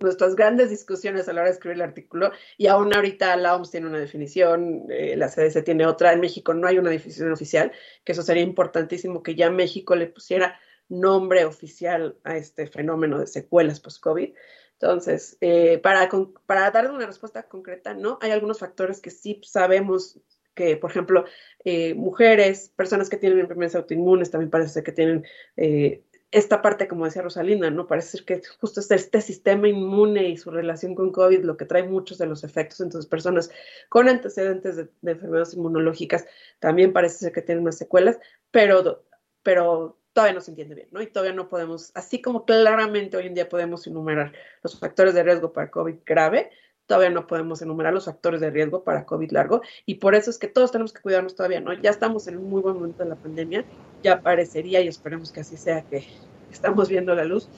nuestras grandes discusiones a la hora de escribir el artículo. Y aún ahorita la OMS tiene una definición, eh, la CDC tiene otra. En México no hay una definición oficial, que eso sería importantísimo que ya México le pusiera nombre oficial a este fenómeno de secuelas post-COVID. Entonces, eh, para, para darle una respuesta concreta, no, hay algunos factores que sí sabemos que, por ejemplo, eh, mujeres, personas que tienen enfermedades autoinmunes, también parece que tienen eh, esta parte, como decía Rosalinda, ¿no? Parece ser que justo este, este sistema inmune y su relación con COVID lo que trae muchos de los efectos. Entonces, personas con antecedentes de, enfermedades inmunológicas también parece ser que tienen más secuelas, pero, pero todavía no se entiende bien, ¿no? Y todavía no podemos, así como claramente hoy en día podemos enumerar los factores de riesgo para COVID grave, todavía no podemos enumerar los factores de riesgo para COVID largo y por eso es que todos tenemos que cuidarnos todavía, ¿no? Ya estamos en un muy buen momento de la pandemia, ya parecería y esperemos que así sea que estamos viendo la luz.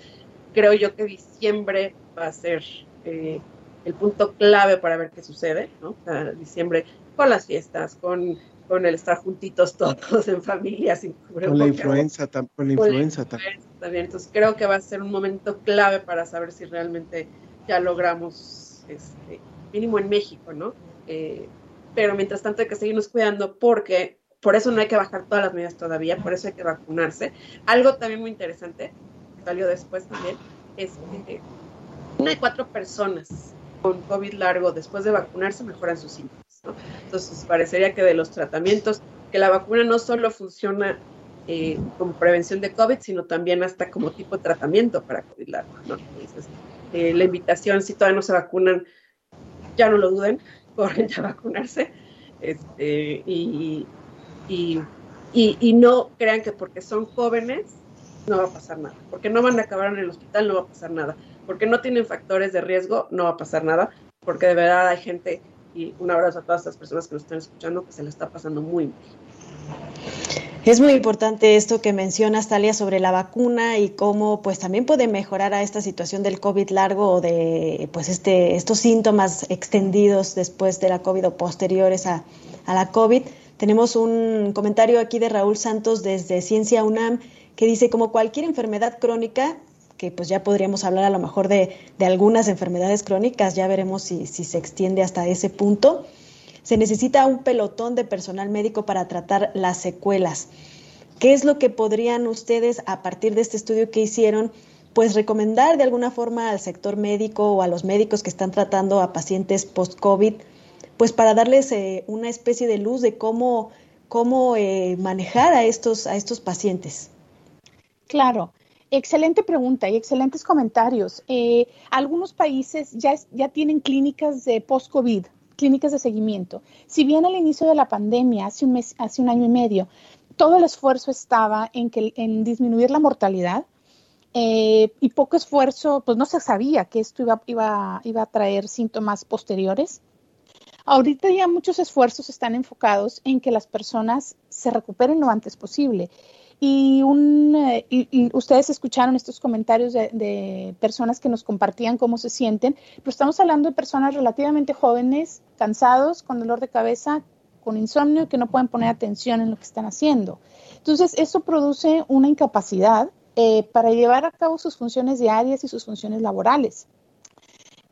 Creo yo que diciembre va a ser eh, el punto clave para ver qué sucede, ¿no? diciembre con las fiestas, con, con el estar juntitos todos en familia, sin Con la influenza, con la influenza también. Entonces creo que va a ser un momento clave para saber si realmente ya logramos este, mínimo en México, ¿no? Eh, pero mientras tanto hay que seguirnos cuidando porque por eso no hay que bajar todas las medidas todavía, por eso hay que vacunarse. Algo también muy interesante, salió después también, es que una de cuatro personas con COVID largo después de vacunarse mejoran sus síntomas, Entonces parecería que de los tratamientos, que la vacuna no solo funciona eh, como prevención de COVID, sino también hasta como tipo de tratamiento para COVID largo, ¿no? Entonces, eh, la invitación, si todavía no se vacunan, ya no lo duden, corren ya a vacunarse. Este, y, y, y, no crean que porque son jóvenes no va a pasar nada, porque no van a acabar en el hospital no va a pasar nada, porque no tienen factores de riesgo no va a pasar nada, porque de verdad hay gente, y un abrazo a todas las personas que nos están escuchando, que se le está pasando muy. Es muy importante esto que mencionas, Talia, sobre la vacuna y cómo pues también puede mejorar a esta situación del COVID largo o de pues este, estos síntomas extendidos después de la COVID o posteriores a, a la COVID. Tenemos un comentario aquí de Raúl Santos desde Ciencia UNAM que dice, como cualquier enfermedad crónica, que pues ya podríamos hablar a lo mejor de, algunas enfermedades crónicas, ya veremos si, si se extiende hasta ese punto. Se necesita un pelotón de personal médico para tratar las secuelas. ¿Qué es lo que podrían ustedes, a partir de este estudio que hicieron, pues recomendar de alguna forma al sector médico o a los médicos que están tratando a pacientes post-COVID, pues para darles eh, una especie de luz de cómo, cómo eh, manejar a estos, a estos pacientes? Claro. Excelente pregunta y excelentes comentarios. Eh, algunos países ya, ya tienen clínicas de post-COVID, clínicas de seguimiento. Si bien al inicio de la pandemia, hace un, mes, hace un año y medio, todo el esfuerzo estaba en, que, en disminuir la mortalidad eh, y poco esfuerzo, pues no se sabía que esto iba, iba, iba a traer síntomas posteriores. Ahorita ya muchos esfuerzos están enfocados en que las personas se recuperen lo antes posible. Y, un, eh, ustedes escucharon estos comentarios de, personas que nos compartían cómo se sienten, pero estamos hablando de personas relativamente jóvenes, cansados, con dolor de cabeza, con insomnio que no pueden poner atención en lo que están haciendo. Entonces, eso produce una incapacidad eh, para llevar a cabo sus funciones diarias y sus funciones laborales.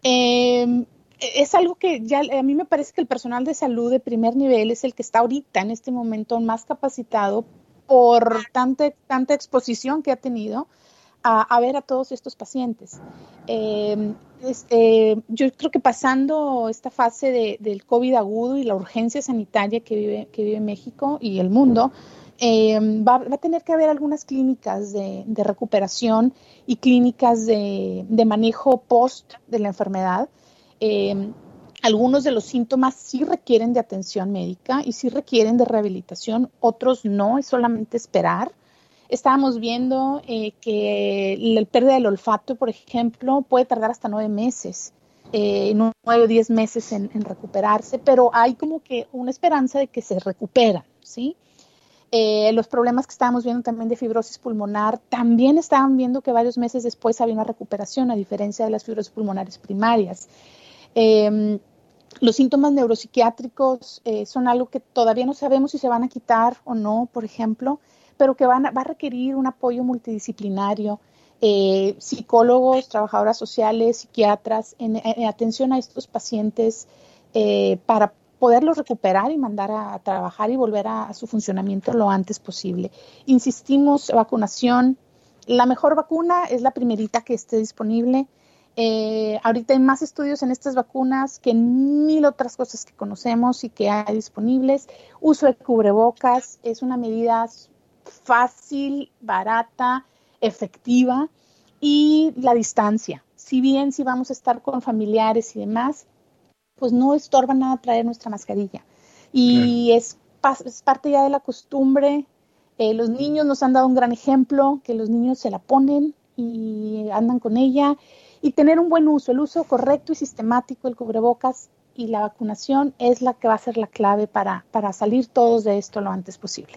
Em, es algo que ya a mí me parece que el personal de salud de primer nivel es el que está ahorita en este momento más capacitado por tanta, tanta exposición que ha tenido a, ver a todos estos pacientes. Em, eh, yo creo que pasando esta fase del COVID agudo y la urgencia sanitaria que vive, que vive México y el mundo, em, va, a tener que haber algunas clínicas de, recuperación y clínicas de, manejo post de la enfermedad. Algunos de los síntomas sí requieren de atención médica y sí requieren de rehabilitación, otros no, es solamente esperar estábamos viendo eh, que el pérdida del olfato, por ejemplo, puede tardar hasta nueve meses, eh, nueve o diez meses en, recuperarse, pero hay como que una esperanza de que se recupera, ¿sí? Eh, los problemas que estábamos viendo también de fibrosis pulmonar, también estaban viendo que varios meses después había una recuperación, a diferencia de las fibrosis pulmonares primarias. Los síntomas neuropsiquiátricos eh, son algo que todavía no sabemos si se van a quitar o no, por ejemplo pero que van va a requerir un apoyo multidisciplinario, eh, psicólogos, trabajadoras sociales, psiquiatras, en, atención a estos pacientes eh, para poderlos recuperar y mandar a, trabajar y volver a, su funcionamiento lo antes posible. Insistimos, vacunación. La mejor vacuna es la primerita que esté disponible. Eh, ahorita hay más estudios en estas vacunas que mil otras cosas que conocemos y que hay disponibles. Uso de cubrebocas es una medida fácil, barata, efectiva y la distancia. Si bien si vamos a estar con familiares y demás, pues no estorba nada traer nuestra mascarilla. Y es, parte ya de la costumbre. Eh, los niños nos han dado un gran ejemplo, que los niños se la ponen y andan con ella. Y tener un buen uso, el uso correcto y sistemático del cubrebocas y la vacunación es la que va a ser la clave para, para salir todos de esto lo antes posible.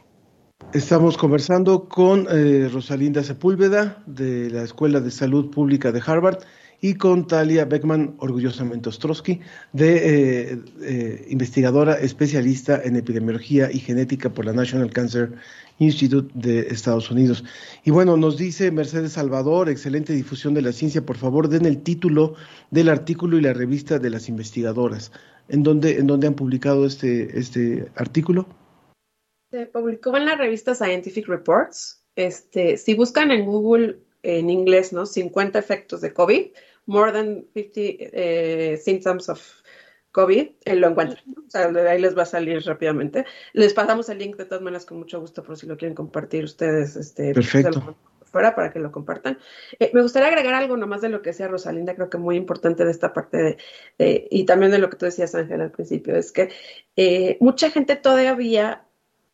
Estamos conversando con eh, Rosalinda Sepúlveda de la Escuela de Salud Pública de Harvard y con Talia Beckman, orgullosamente Ostrowski, de eh, eh, investigadora especialista en epidemiología y genética por la National Cancer Institute de Estados Unidos. Y bueno, nos dice Mercedes Salvador, excelente difusión de la ciencia, por favor den el título del artículo y la revista de las investigadoras. ¿En dónde, en dónde han publicado este, este artículo? Se publicó en la revista Scientific Reports. Este, si buscan en Google en inglés, ¿no? 50 efectos de COVID, more than 50 eh, symptoms of COVID, eh, lo encuentran. O sea, ahí les va a salir rápidamente. Les pasamos el link de todas maneras con mucho gusto por si lo quieren compartir ustedes. Este, Perfecto. Fuera para que lo compartan. Eh, me gustaría agregar algo nomás de lo que decía Rosalinda, creo que muy importante de esta parte de, y también de lo que tú decías, Ángel, al principio, es que mucha gente todavía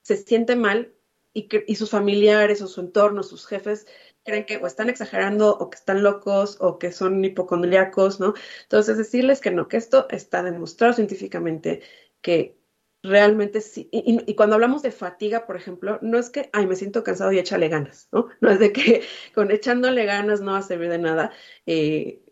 se siente mal y, y sus familiares o su entorno, sus jefes, creen que o están exagerando o que están locos o que son hipocondriacos, ¿no? Entonces, decirles que no, que esto está demostrado científicamente que realmente sí. Y, cuando hablamos de fatiga, por ejemplo, no es que, ay, me siento cansado y échale ganas, ¿no? No es de que con echándole ganas no va a servir de nada. Eh,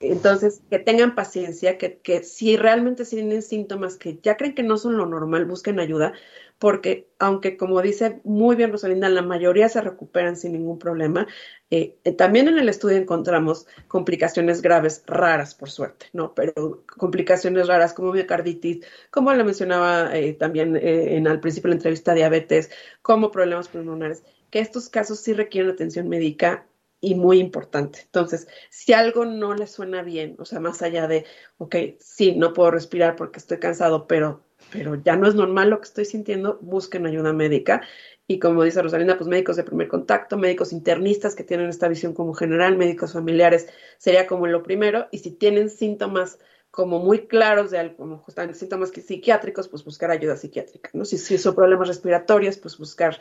Entonces, que tengan paciencia, que, que si realmente tienen síntomas que ya creen que no son lo normal, busquen ayuda, porque aunque como dice muy bien Rosalinda, la mayoría se recuperan sin ningún problema, eh, eh, también en el estudio encontramos complicaciones graves, raras por suerte, ¿no? Pero complicaciones raras como miocarditis, como lo mencionaba eh, también en, al principio de la entrevista, diabetes, como problemas pulmonares, que estos casos sí requieren atención médica y muy importante. Entonces, si algo no le suena bien, o sea, más allá de, ok, sí, no puedo respirar porque estoy cansado, pero, pero ya no es normal lo que estoy sintiendo, busquen ayuda médica. Y como dice Rosalina, pues médicos de primer contacto, médicos internistas que tienen esta visión como general, médicos familiares, sería como lo primero. Y si tienen síntomas como muy claros de como justamente síntomas psiquiátricos, pues buscar ayuda psiquiátrica, ¿no? Si son problemas respiratorios, pues buscar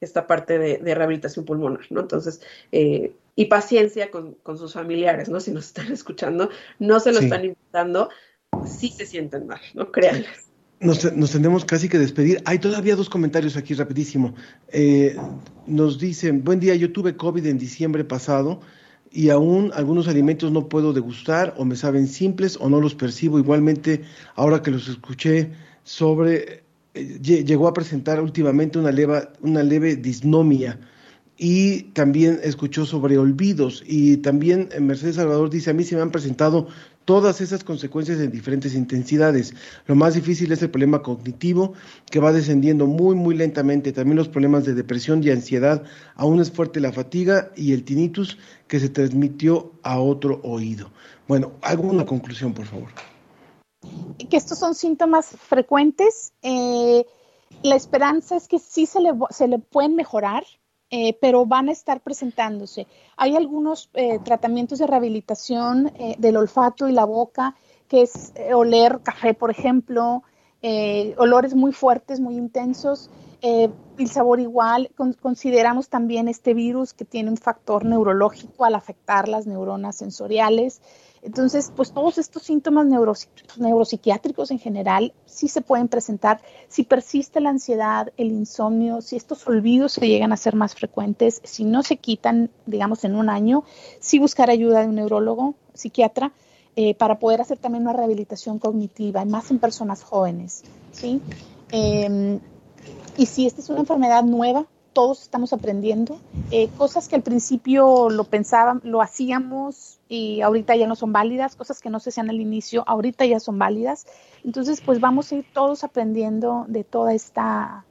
esta parte de, rehabilitación pulmonar, ¿no? Entonces, eh, y paciencia con, sus familiares, ¿no? Si nos están escuchando, no se lo están invitando, sí se sienten mal, ¿no? Créanles. Nos, nos, tendremos casi que despedir. Hay todavía dos comentarios aquí rapidísimo. Eh, nos dicen, buen día, yo tuve COVID en diciembre pasado y aún algunos alimentos no puedo degustar o me saben simples o no los percibo. Igualmente, ahora que los escuché sobre llegó a presentar últimamente una, una leve disnomia y también escuchó sobre olvidos y también eh, Mercedes Salvador dice, a mí se me han presentado todas esas consecuencias en diferentes intensidades. Lo más difícil es el problema cognitivo que va descendiendo muy, muy lentamente. También los problemas de depresión y ansiedad. Aún es fuerte la fatiga y el tinnitus que se transmitió a otro oído. Bueno, ¿alguna conclusión, por favor? Que estos son síntomas frecuentes. Eh, la esperanza es que sí se le, se le pueden mejorar, eh, pero van a estar presentándose. Hay algunos eh, tratamientos de rehabilitación del olfato y la boca, que es oler café, por ejemplo, olores muy fuertes, muy intensos, el sabor igual. consideramos también este virus que tiene un factor neurológico al afectar las neuronas sensoriales. Entonces, pues todos estos síntomas neuropsiquiátricos en general sí se pueden presentar. Si persiste la ansiedad, el insomnio, si estos olvidos se llegan a ser más frecuentes, si no se quitan, digamos, en un año, sí buscar ayuda de un neurólogo, psiquiatra, eh, para poder hacer también una rehabilitación cognitiva, más en personas jóvenes. ¿sí? Em, y si esta es una enfermedad nueva, todos estamos aprendiendo. Eh, cosas que al principio lo pensábamos, lo hacíamos y ahorita ya no son válidas, cosas que no se hacían al inicio, ahorita ya son válidas. Entonces, pues vamos a ir todos aprendiendo de toda esta,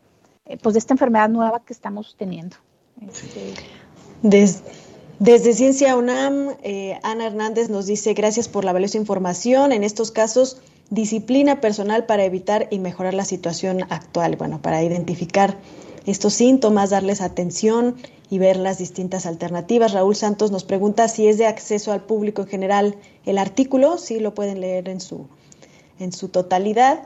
eh, pues de esta enfermedad nueva que estamos teniendo. Este, desde, Ciencia UNAM, eh, Ana Hernández nos dice, gracias por la valiosa información. En estos casos, disciplina personal para evitar y mejorar la situación actual, bueno, para identificar estos síntomas, darles atención y ver las distintas alternativas. Raúl Santos nos pregunta si es de acceso al público en general el artículo, sí lo pueden leer en su, en su totalidad.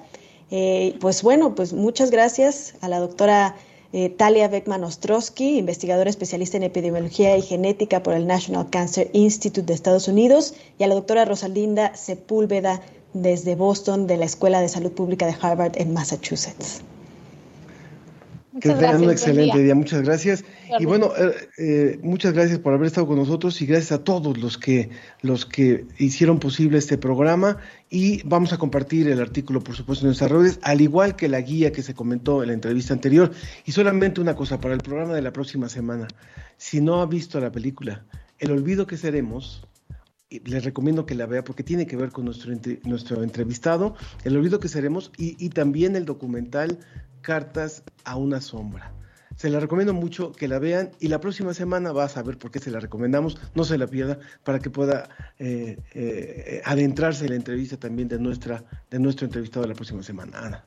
Eh, pues bueno, pues muchas gracias a la doctora eh, Talia Beckman Ostrowski, investigadora especialista en epidemiología y genética por el National Cancer Institute de Estados Unidos, y a la doctora Rosalinda Sepúlveda desde Boston de la Escuela de Salud Pública de Harvard en Massachusetts que tengan un excelente día. Muchas gracias. Y bueno, eh, eh, muchas gracias por haber estado con nosotros y gracias a todos los que, los que hicieron posible este programa. Y vamos a compartir el artículo, por supuesto, en nuestras redes, al igual que la guía que se comentó en la entrevista anterior. Y solamente una cosa para el programa de la próxima semana. Si no ha visto la película, El olvido que seremos, les recomiendo que la vea porque tiene que ver con nuestro, nuestro entrevistado, El olvido que seremos y, y también el documental Cartas a una sombra. Se la recomiendo mucho que la vean y la próxima semana vas a ver por qué se la recomendamos, no se la pierda para que pueda eh, eh, adentrarse en la entrevista también de, nuestra, de nuestro entrevistado la próxima semana. Ana.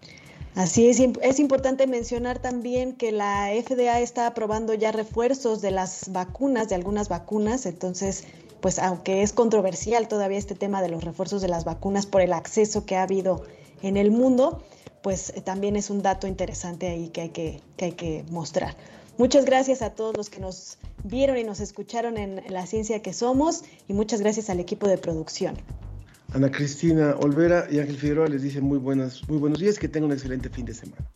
Así es, es importante mencionar también que la FDA está aprobando ya refuerzos de las vacunas, de algunas vacunas, entonces pues aunque es controversial todavía este tema de los refuerzos de las vacunas por el acceso que ha habido en el mundo, pues eh, también es un dato interesante ahí que hay que, hay que mostrar. Muchas gracias a todos los que nos vieron y nos escucharon en La Ciencia que Somos y muchas gracias al equipo de producción. Ana Cristina Olvera y Ángel Figueroa les dicen muy, buenas, muy buenos días, que tengan un excelente fin de semana.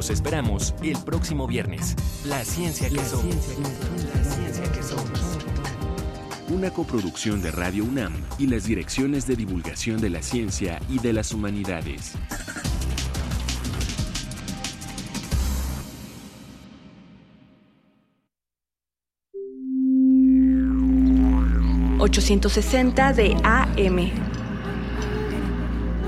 los esperamos el próximo viernes. La ciencia que, la. Ciencia que, la ciencia que somos. Una coproducción de Radio UNAM y las direcciones de divulgación de la ciencia y de las humanidades. ...860 de AM...